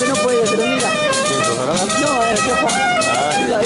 habla porque no puede, pero mira. ¿Qué, No, es que Juan. Ah,